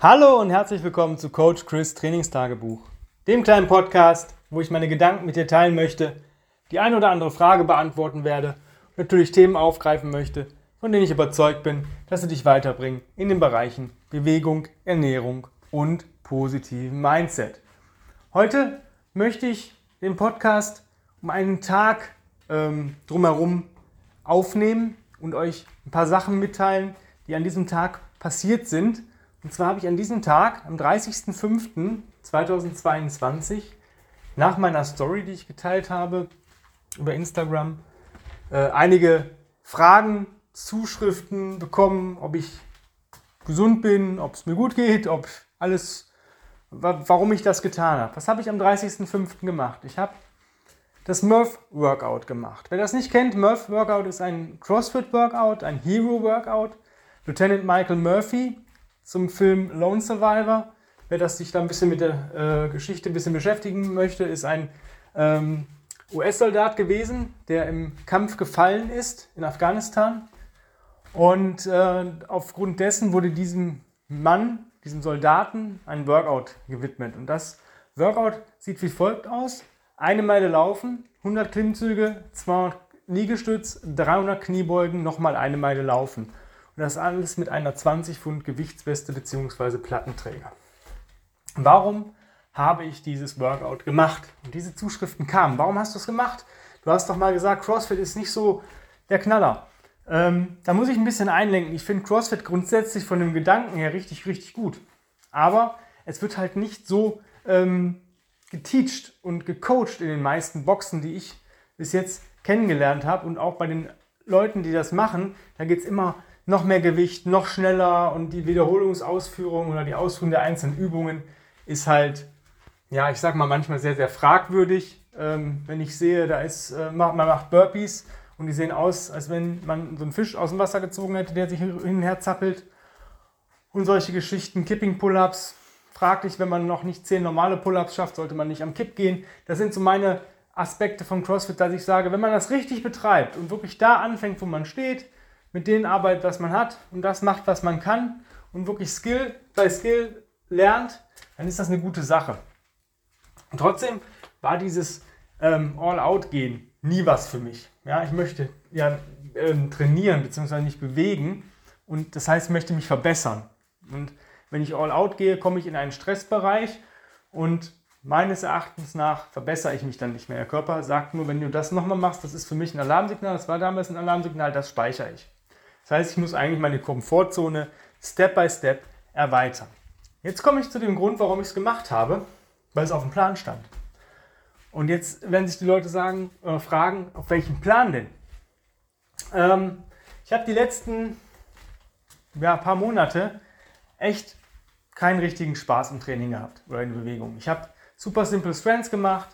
Hallo und herzlich willkommen zu Coach Chris Trainingstagebuch, dem kleinen Podcast, wo ich meine Gedanken mit dir teilen möchte, die eine oder andere Frage beantworten werde und natürlich Themen aufgreifen möchte, von denen ich überzeugt bin, dass sie dich weiterbringen in den Bereichen Bewegung, Ernährung und positiven Mindset. Heute möchte ich den Podcast um einen Tag ähm, drumherum aufnehmen und euch ein paar Sachen mitteilen, die an diesem Tag passiert sind. Und zwar habe ich an diesem Tag, am 30.05.2022, nach meiner Story, die ich geteilt habe über Instagram, äh, einige Fragen, Zuschriften bekommen, ob ich gesund bin, ob es mir gut geht, ob alles, warum ich das getan habe. Was habe ich am 30.05. gemacht? Ich habe das Murph Workout gemacht. Wer das nicht kennt, Murph Workout ist ein CrossFit Workout, ein Hero Workout. Lieutenant Michael Murphy zum Film Lone Survivor. Wer das sich da ein bisschen mit der äh, Geschichte ein bisschen beschäftigen möchte, ist ein ähm, US-Soldat gewesen, der im Kampf gefallen ist in Afghanistan. Und äh, aufgrund dessen wurde diesem Mann, diesem Soldaten, ein Workout gewidmet. Und das Workout sieht wie folgt aus. Eine Meile laufen, 100 Klimmzüge, 200 Liegestütz, 300 Kniebeugen, nochmal eine Meile laufen. Und das alles mit einer 20 Pfund Gewichtsweste bzw. Plattenträger. Warum habe ich dieses Workout gemacht? Und diese Zuschriften kamen. Warum hast du es gemacht? Du hast doch mal gesagt, CrossFit ist nicht so der Knaller. Ähm, da muss ich ein bisschen einlenken. Ich finde CrossFit grundsätzlich von dem Gedanken her richtig, richtig gut. Aber es wird halt nicht so ähm, geteacht und gecoacht in den meisten Boxen, die ich bis jetzt kennengelernt habe. Und auch bei den Leuten, die das machen, da geht es immer noch mehr Gewicht, noch schneller und die Wiederholungsausführung oder die Ausführung der einzelnen Übungen ist halt, ja, ich sag mal manchmal sehr, sehr fragwürdig. Ähm, wenn ich sehe, da ist, äh, man macht Burpees und die sehen aus, als wenn man so einen Fisch aus dem Wasser gezogen hätte, der sich hin und her zappelt. Und solche Geschichten, Kipping-Pull-Ups, fraglich, wenn man noch nicht zehn normale Pull-ups schafft, sollte man nicht am Kipp gehen. Das sind so meine Aspekte von CrossFit, dass ich sage, wenn man das richtig betreibt und wirklich da anfängt, wo man steht, mit denen arbeitet, was man hat und das macht, was man kann und wirklich Skill bei Skill lernt, dann ist das eine gute Sache. Und trotzdem war dieses ähm, All-Out-Gehen nie was für mich. Ja, ich möchte ja ähm, trainieren bzw. mich bewegen und das heißt, ich möchte mich verbessern. Und wenn ich all out gehe, komme ich in einen Stressbereich und meines Erachtens nach verbessere ich mich dann nicht mehr. Der Körper sagt nur, wenn du das nochmal machst, das ist für mich ein Alarmsignal, das war damals ein Alarmsignal, das speichere ich. Das heißt, ich muss eigentlich meine Komfortzone Step by Step erweitern. Jetzt komme ich zu dem Grund, warum ich es gemacht habe, weil es auf dem Plan stand. Und jetzt werden sich die Leute sagen, äh, fragen, auf welchen Plan denn? Ähm, ich habe die letzten ja, paar Monate echt keinen richtigen Spaß im Training gehabt oder in Bewegung. Ich habe super simple Strengths gemacht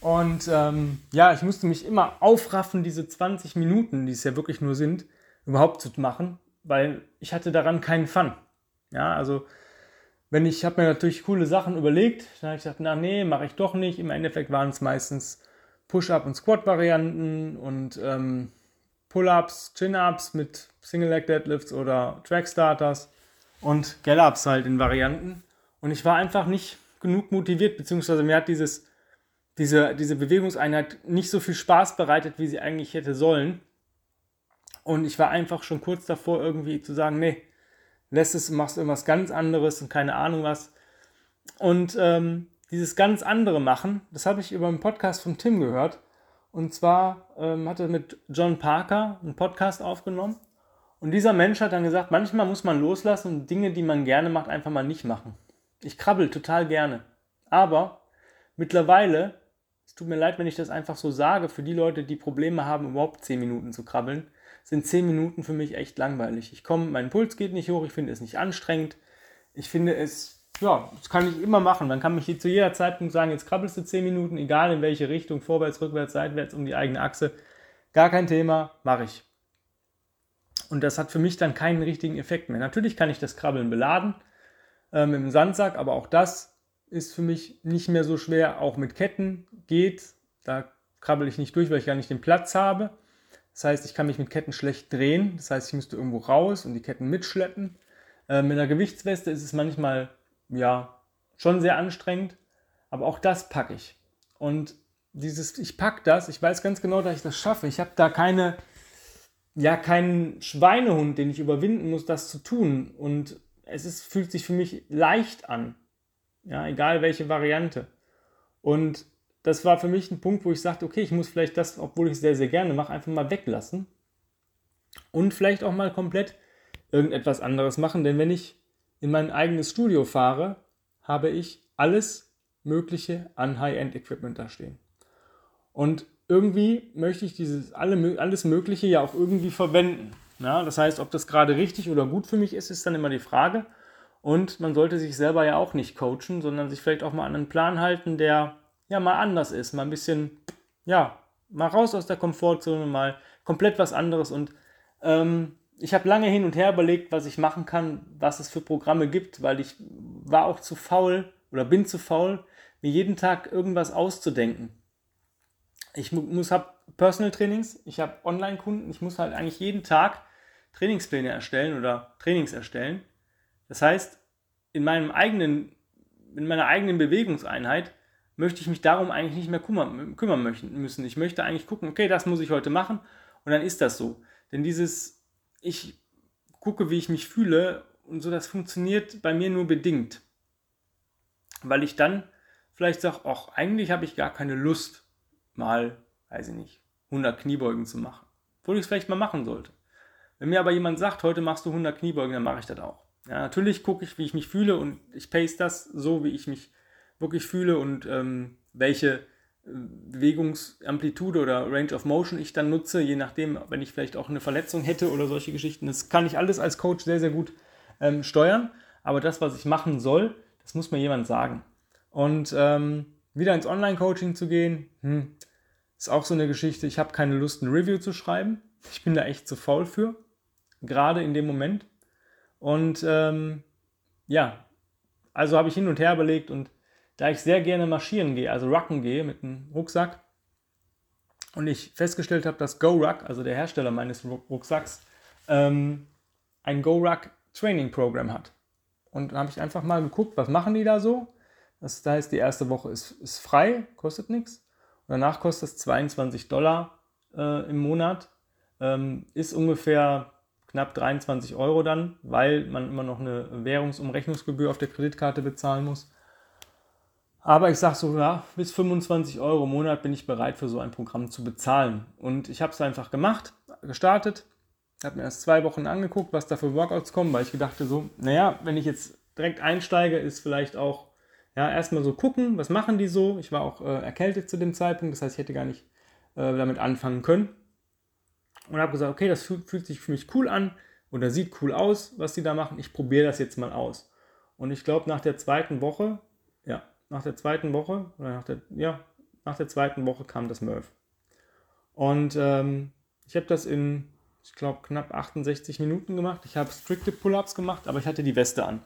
und ähm, ja, ich musste mich immer aufraffen, diese 20 Minuten, die es ja wirklich nur sind, überhaupt zu machen, weil ich hatte daran keinen Fun. Ja, also wenn ich habe mir natürlich coole Sachen überlegt, dann habe ich gesagt, na nee, mache ich doch nicht. Im Endeffekt waren es meistens Push-up und Squat-Varianten und ähm, Pull-ups, Chin-ups mit Single-Leg-Deadlifts oder Track-Starters und Gallups halt in Varianten. Und ich war einfach nicht genug motiviert, beziehungsweise mir hat dieses, diese, diese Bewegungseinheit nicht so viel Spaß bereitet, wie sie eigentlich hätte sollen. Und ich war einfach schon kurz davor, irgendwie zu sagen, nee, lässt es, machst irgendwas ganz anderes und keine Ahnung was. Und ähm, dieses ganz andere machen, das habe ich über einen Podcast von Tim gehört. Und zwar ähm, hat er mit John Parker einen Podcast aufgenommen. Und dieser Mensch hat dann gesagt, manchmal muss man loslassen und Dinge, die man gerne macht, einfach mal nicht machen. Ich krabbel total gerne. Aber mittlerweile, es tut mir leid, wenn ich das einfach so sage, für die Leute, die Probleme haben, überhaupt 10 Minuten zu krabbeln, sind 10 Minuten für mich echt langweilig. Ich komme, mein Puls geht nicht hoch, ich finde es nicht anstrengend. Ich finde es, ja, das kann ich immer machen. Man kann mich zu jeder Zeitpunkt sagen, jetzt krabbelst du 10 Minuten, egal in welche Richtung, vorwärts, rückwärts, seitwärts, um die eigene Achse. Gar kein Thema, mache ich. Und das hat für mich dann keinen richtigen Effekt mehr. Natürlich kann ich das Krabbeln beladen mit dem Sandsack, aber auch das ist für mich nicht mehr so schwer. Auch mit Ketten geht. Da krabbel ich nicht durch, weil ich gar nicht den Platz habe. Das heißt, ich kann mich mit Ketten schlecht drehen. Das heißt, ich müsste irgendwo raus und die Ketten mitschleppen. Äh, mit einer Gewichtsweste ist es manchmal, ja, schon sehr anstrengend, aber auch das packe ich. Und dieses, ich packe das, ich weiß ganz genau, dass ich das schaffe. Ich habe da keine, ja, keinen Schweinehund, den ich überwinden muss, das zu tun. Und es ist, fühlt sich für mich leicht an. Ja, egal welche Variante. Und das war für mich ein Punkt, wo ich sagte, okay, ich muss vielleicht das, obwohl ich es sehr, sehr gerne mache, einfach mal weglassen. Und vielleicht auch mal komplett irgendetwas anderes machen. Denn wenn ich in mein eigenes Studio fahre, habe ich alles Mögliche an High-End-Equipment da stehen. Und irgendwie möchte ich dieses alle, alles Mögliche ja auch irgendwie verwenden. Ja, das heißt, ob das gerade richtig oder gut für mich ist, ist dann immer die Frage. Und man sollte sich selber ja auch nicht coachen, sondern sich vielleicht auch mal an einen Plan halten, der ja mal anders ist, mal ein bisschen, ja, mal raus aus der Komfortzone, mal komplett was anderes. Und ähm, ich habe lange hin und her überlegt, was ich machen kann, was es für Programme gibt, weil ich war auch zu faul oder bin zu faul, mir jeden Tag irgendwas auszudenken ich muss habe Personal Trainings, ich habe Online-Kunden, ich muss halt eigentlich jeden Tag Trainingspläne erstellen oder Trainings erstellen. Das heißt, in meinem eigenen, in meiner eigenen Bewegungseinheit möchte ich mich darum eigentlich nicht mehr kümmern, kümmern müssen. Ich möchte eigentlich gucken, okay, das muss ich heute machen und dann ist das so. Denn dieses, ich gucke, wie ich mich fühle und so, das funktioniert bei mir nur bedingt. Weil ich dann vielleicht sage, ach, eigentlich habe ich gar keine Lust mal, weiß ich nicht, 100 Kniebeugen zu machen. Obwohl ich es vielleicht mal machen sollte. Wenn mir aber jemand sagt, heute machst du 100 Kniebeugen, dann mache ich das auch. Ja, natürlich gucke ich, wie ich mich fühle und ich pace das so, wie ich mich wirklich fühle und ähm, welche äh, Bewegungsamplitude oder Range of Motion ich dann nutze, je nachdem, wenn ich vielleicht auch eine Verletzung hätte oder solche Geschichten. Das kann ich alles als Coach sehr, sehr gut ähm, steuern. Aber das, was ich machen soll, das muss mir jemand sagen. Und ähm, wieder ins Online-Coaching zu gehen, hm, ist auch so eine Geschichte. Ich habe keine Lust, ein Review zu schreiben. Ich bin da echt zu faul für, gerade in dem Moment. Und ähm, ja, also habe ich hin und her überlegt und da ich sehr gerne marschieren gehe, also rucken gehe mit einem Rucksack und ich festgestellt habe, dass GoRuck, also der Hersteller meines Rucksacks, ähm, ein GoRuck Training Program hat. Und dann habe ich einfach mal geguckt, was machen die da so? Das heißt, die erste Woche ist, ist frei, kostet nichts. Und danach kostet es 22 Dollar äh, im Monat. Ähm, ist ungefähr knapp 23 Euro dann, weil man immer noch eine Währungsumrechnungsgebühr auf der Kreditkarte bezahlen muss. Aber ich sage so, ja, bis 25 Euro im Monat bin ich bereit für so ein Programm zu bezahlen. Und ich habe es einfach gemacht, gestartet, habe mir erst zwei Wochen angeguckt, was da für Workouts kommen, weil ich gedachte so, naja, wenn ich jetzt direkt einsteige, ist vielleicht auch ja, erstmal so gucken, was machen die so. Ich war auch äh, erkältet zu dem Zeitpunkt, das heißt, ich hätte gar nicht äh, damit anfangen können. Und habe gesagt, okay, das fühlt, fühlt, sich für mich cool an oder sieht cool aus, was die da machen. Ich probiere das jetzt mal aus. Und ich glaube, nach der zweiten Woche, nach der zweiten Woche, oder nach der, ja, nach der zweiten Woche kam das Murph. Und ähm, ich habe das in, ich glaube, knapp 68 Minuten gemacht. Ich habe strikte Pull-ups gemacht, aber ich hatte die Weste an.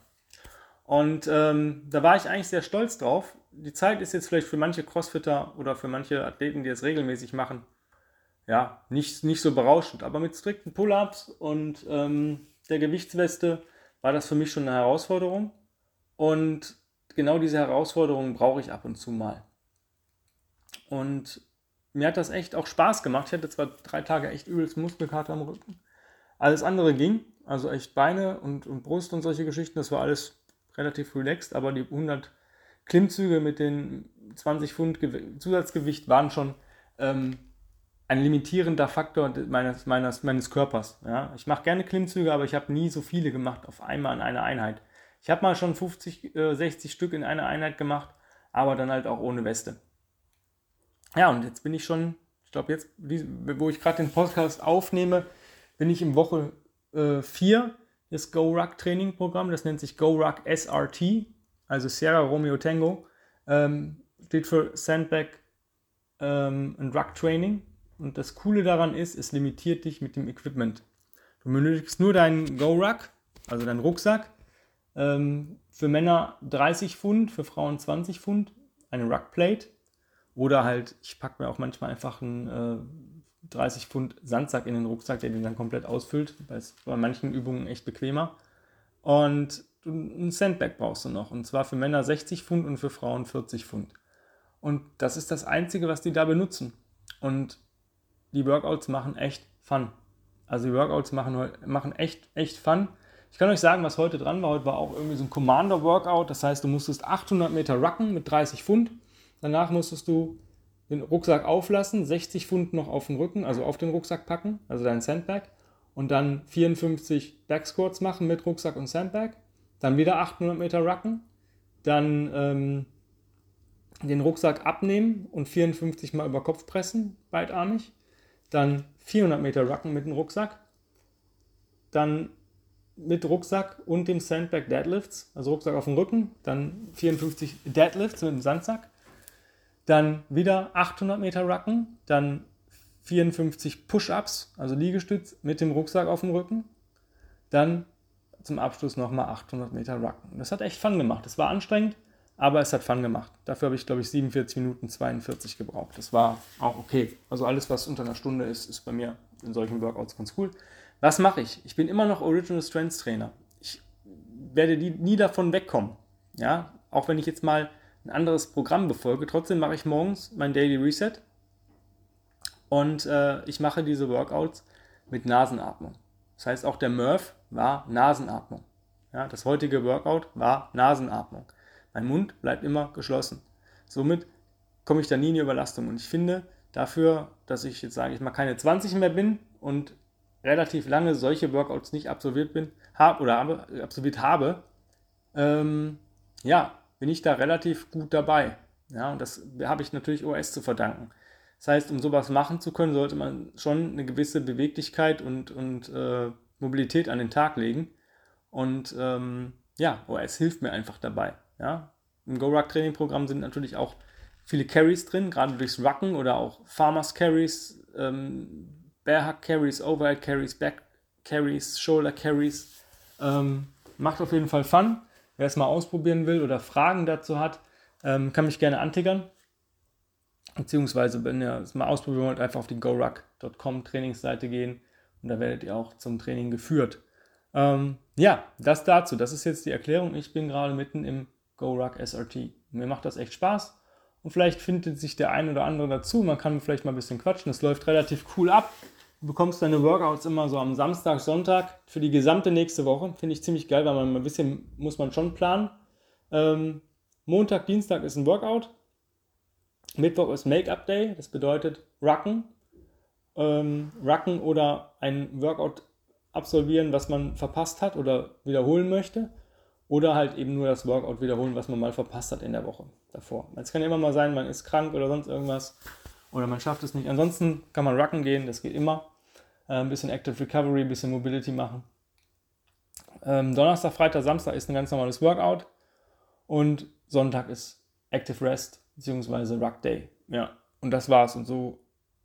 Und ähm, da war ich eigentlich sehr stolz drauf. Die Zeit ist jetzt vielleicht für manche Crossfitter oder für manche Athleten, die es regelmäßig machen, ja, nicht, nicht so berauschend. Aber mit strikten Pull-ups und ähm, der Gewichtsweste war das für mich schon eine Herausforderung. Und genau diese Herausforderungen brauche ich ab und zu mal. Und mir hat das echt auch Spaß gemacht. Ich hatte zwar drei Tage echt übelst Muskelkater am Rücken. Alles andere ging, also echt Beine und, und Brust und solche Geschichten, das war alles relativ relaxed, aber die 100 Klimmzüge mit den 20 Pfund Zusatzgewicht waren schon ähm, ein limitierender Faktor meines, meines, meines Körpers. Ja? Ich mache gerne Klimmzüge, aber ich habe nie so viele gemacht auf einmal in einer Einheit. Ich habe mal schon 50, äh, 60 Stück in einer Einheit gemacht, aber dann halt auch ohne Weste. Ja, und jetzt bin ich schon, ich glaube jetzt, wo ich gerade den Podcast aufnehme, bin ich in Woche 4 äh, das Go-Ruck Training Programm. Das nennt sich Go-Ruck SRT, also Sierra Romeo Tango. Ähm, steht für Sandbag ähm, und Ruck Training. Und das Coole daran ist, es limitiert dich mit dem Equipment. Du benötigst nur deinen Go-Ruck, also deinen Rucksack. Ähm, für Männer 30 Pfund, für Frauen 20 Pfund, eine Ruckplate. Oder halt, ich packe mir auch manchmal einfach einen äh, 30 Pfund Sandsack in den Rucksack, der den dann komplett ausfüllt. Das ist bei manchen Übungen echt bequemer. Und ein Sandbag brauchst du noch. Und zwar für Männer 60 Pfund und für Frauen 40 Pfund. Und das ist das Einzige, was die da benutzen. Und die Workouts machen echt Fun. Also die Workouts machen, machen echt, echt Fun. Ich kann euch sagen, was heute dran war. Heute war auch irgendwie so ein Commander-Workout. Das heißt, du musstest 800 Meter rucken mit 30 Pfund. Danach musstest du den Rucksack auflassen, 60 Pfund noch auf den Rücken, also auf den Rucksack packen, also dein Sandbag. Und dann 54 Backsquats machen mit Rucksack und Sandbag. Dann wieder 800 Meter rucken. Dann ähm, den Rucksack abnehmen und 54 Mal über Kopf pressen, beidarmig. Dann 400 Meter rucken mit dem Rucksack. Dann mit Rucksack und dem Sandbag Deadlifts, also Rucksack auf dem Rücken, dann 54 Deadlifts mit dem Sandsack, dann wieder 800 Meter Rucken, dann 54 Push-Ups, also Liegestütz mit dem Rucksack auf dem Rücken, dann zum Abschluss nochmal 800 Meter Rucken. Das hat echt Fun gemacht. Es war anstrengend, aber es hat Fun gemacht. Dafür habe ich, glaube ich, 47 Minuten 42 gebraucht. Das war auch okay. Also alles, was unter einer Stunde ist, ist bei mir in solchen Workouts ganz cool. Was mache ich? Ich bin immer noch Original Strengths Trainer. Ich werde nie davon wegkommen. Ja, auch wenn ich jetzt mal ein anderes Programm befolge, trotzdem mache ich morgens mein Daily Reset und äh, ich mache diese Workouts mit Nasenatmung. Das heißt, auch der Murph war Nasenatmung. Ja, das heutige Workout war Nasenatmung. Mein Mund bleibt immer geschlossen. Somit komme ich da nie in die Überlastung. Und ich finde, dafür, dass ich jetzt sage ich mal keine 20 mehr bin und relativ lange solche Workouts nicht absolviert bin, hab, oder habe, absolviert habe, ähm, ja, bin ich da relativ gut dabei. Ja, und das habe ich natürlich OS zu verdanken. Das heißt, um sowas machen zu können, sollte man schon eine gewisse Beweglichkeit und, und äh, Mobilität an den Tag legen. Und ähm, ja, OS hilft mir einfach dabei. Ja? Im Go-Ruck-Training-Programm sind natürlich auch viele Carries drin, gerade durchs Rucken oder auch Farmers Carries, ähm, Bearhug Carries, Overhead Carries, Back Carries, Shoulder Carries. Ähm, macht auf jeden Fall Fun. Wer es mal ausprobieren will oder Fragen dazu hat, ähm, kann mich gerne antickern. Beziehungsweise, wenn ihr es mal ausprobieren wollt, einfach auf die goruck.com Trainingsseite gehen und da werdet ihr auch zum Training geführt. Ähm, ja, das dazu. Das ist jetzt die Erklärung. Ich bin gerade mitten im GoRuck SRT. Mir macht das echt Spaß und vielleicht findet sich der ein oder andere dazu. Man kann vielleicht mal ein bisschen quatschen. Es läuft relativ cool ab. Du bekommst deine Workouts immer so am Samstag, Sonntag für die gesamte nächste Woche. Finde ich ziemlich geil, weil man ein bisschen muss man schon planen. Ähm, Montag, Dienstag ist ein Workout. Mittwoch ist Make-up Day. Das bedeutet Rucken. Ähm, Rucken oder ein Workout absolvieren, was man verpasst hat oder wiederholen möchte. Oder halt eben nur das Workout wiederholen, was man mal verpasst hat in der Woche davor. Es kann immer mal sein, man ist krank oder sonst irgendwas oder man schafft es nicht. Ansonsten kann man rucken gehen, das geht immer. Äh, ein bisschen Active Recovery, ein bisschen Mobility machen. Ähm, Donnerstag, Freitag, Samstag ist ein ganz normales Workout und Sonntag ist Active Rest bzw. Ruck Day. Ja, und das war's und so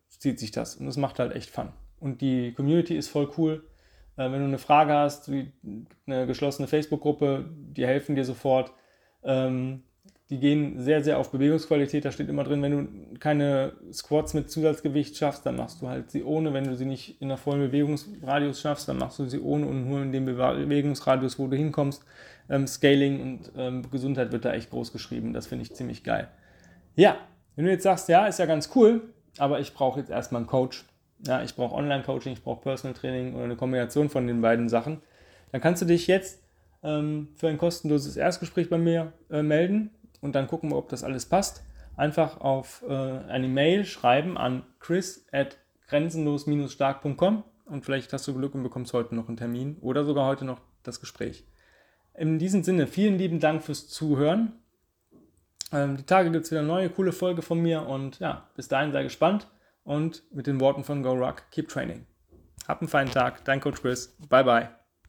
zieht sich das und es macht halt echt Fun. Und die Community ist voll cool. Äh, wenn du eine Frage hast, wie eine geschlossene Facebook-Gruppe, die helfen dir sofort. Ähm, die gehen sehr, sehr auf Bewegungsqualität. Da steht immer drin, wenn du keine Squats mit Zusatzgewicht schaffst, dann machst du halt sie ohne. Wenn du sie nicht in der vollen Bewegungsradius schaffst, dann machst du sie ohne und nur in dem Bewegungsradius, wo du hinkommst. Ähm, Scaling und ähm, Gesundheit wird da echt groß geschrieben. Das finde ich ziemlich geil. Ja, wenn du jetzt sagst, ja, ist ja ganz cool, aber ich brauche jetzt erstmal einen Coach, ja, ich brauche Online-Coaching, ich brauche Personal Training oder eine Kombination von den beiden Sachen, dann kannst du dich jetzt ähm, für ein kostenloses Erstgespräch bei mir äh, melden und dann gucken wir, ob das alles passt. Einfach auf äh, eine Mail schreiben an chris at grenzenlos-stark.com und vielleicht hast du Glück und bekommst heute noch einen Termin oder sogar heute noch das Gespräch. In diesem Sinne, vielen lieben Dank fürs Zuhören. Ähm, die Tage gibt es wieder eine neue, coole Folge von mir und ja, bis dahin sei gespannt und mit den Worten von Go Rock, keep training. Hab einen feinen Tag, dein Coach Chris. Bye bye.